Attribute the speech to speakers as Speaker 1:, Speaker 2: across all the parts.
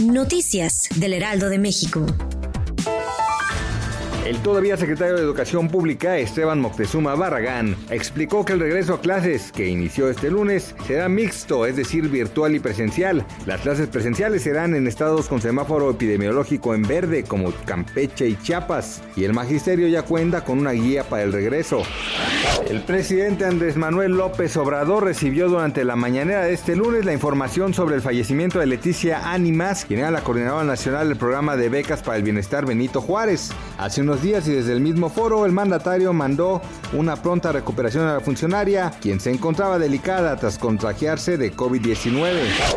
Speaker 1: Noticias del Heraldo de México.
Speaker 2: El todavía secretario de Educación Pública, Esteban Moctezuma Barragán, explicó que el regreso a clases, que inició este lunes, será mixto, es decir, virtual y presencial. Las clases presenciales serán en estados con semáforo epidemiológico en verde, como Campeche y Chiapas, y el magisterio ya cuenta con una guía para el regreso. El presidente Andrés Manuel López Obrador recibió durante la mañanera de este lunes la información sobre el fallecimiento de Leticia Ánimas, quien era la coordinadora nacional del programa de becas para el bienestar Benito Juárez. Hace unos días y desde el mismo foro, el mandatario mandó una pronta recuperación a la funcionaria, quien se encontraba delicada tras contagiarse de COVID-19.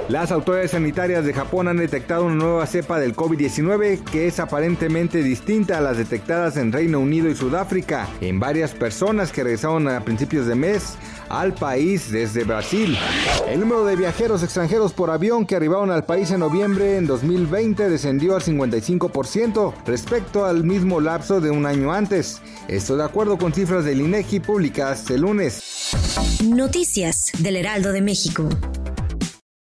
Speaker 2: Las autoridades sanitarias de Japón han detectado una nueva cepa del COVID-19 que es aparentemente distinta a las detectadas en Reino Unido y Sudáfrica en varias personas que regresaron a principios de mes al país desde Brasil. El número de viajeros extranjeros por avión que arribaron al país en noviembre en 2020 descendió al 55% respecto al mismo lapso de un año antes. Esto de acuerdo con cifras del INEGI publicadas el lunes.
Speaker 1: Noticias del Heraldo de México.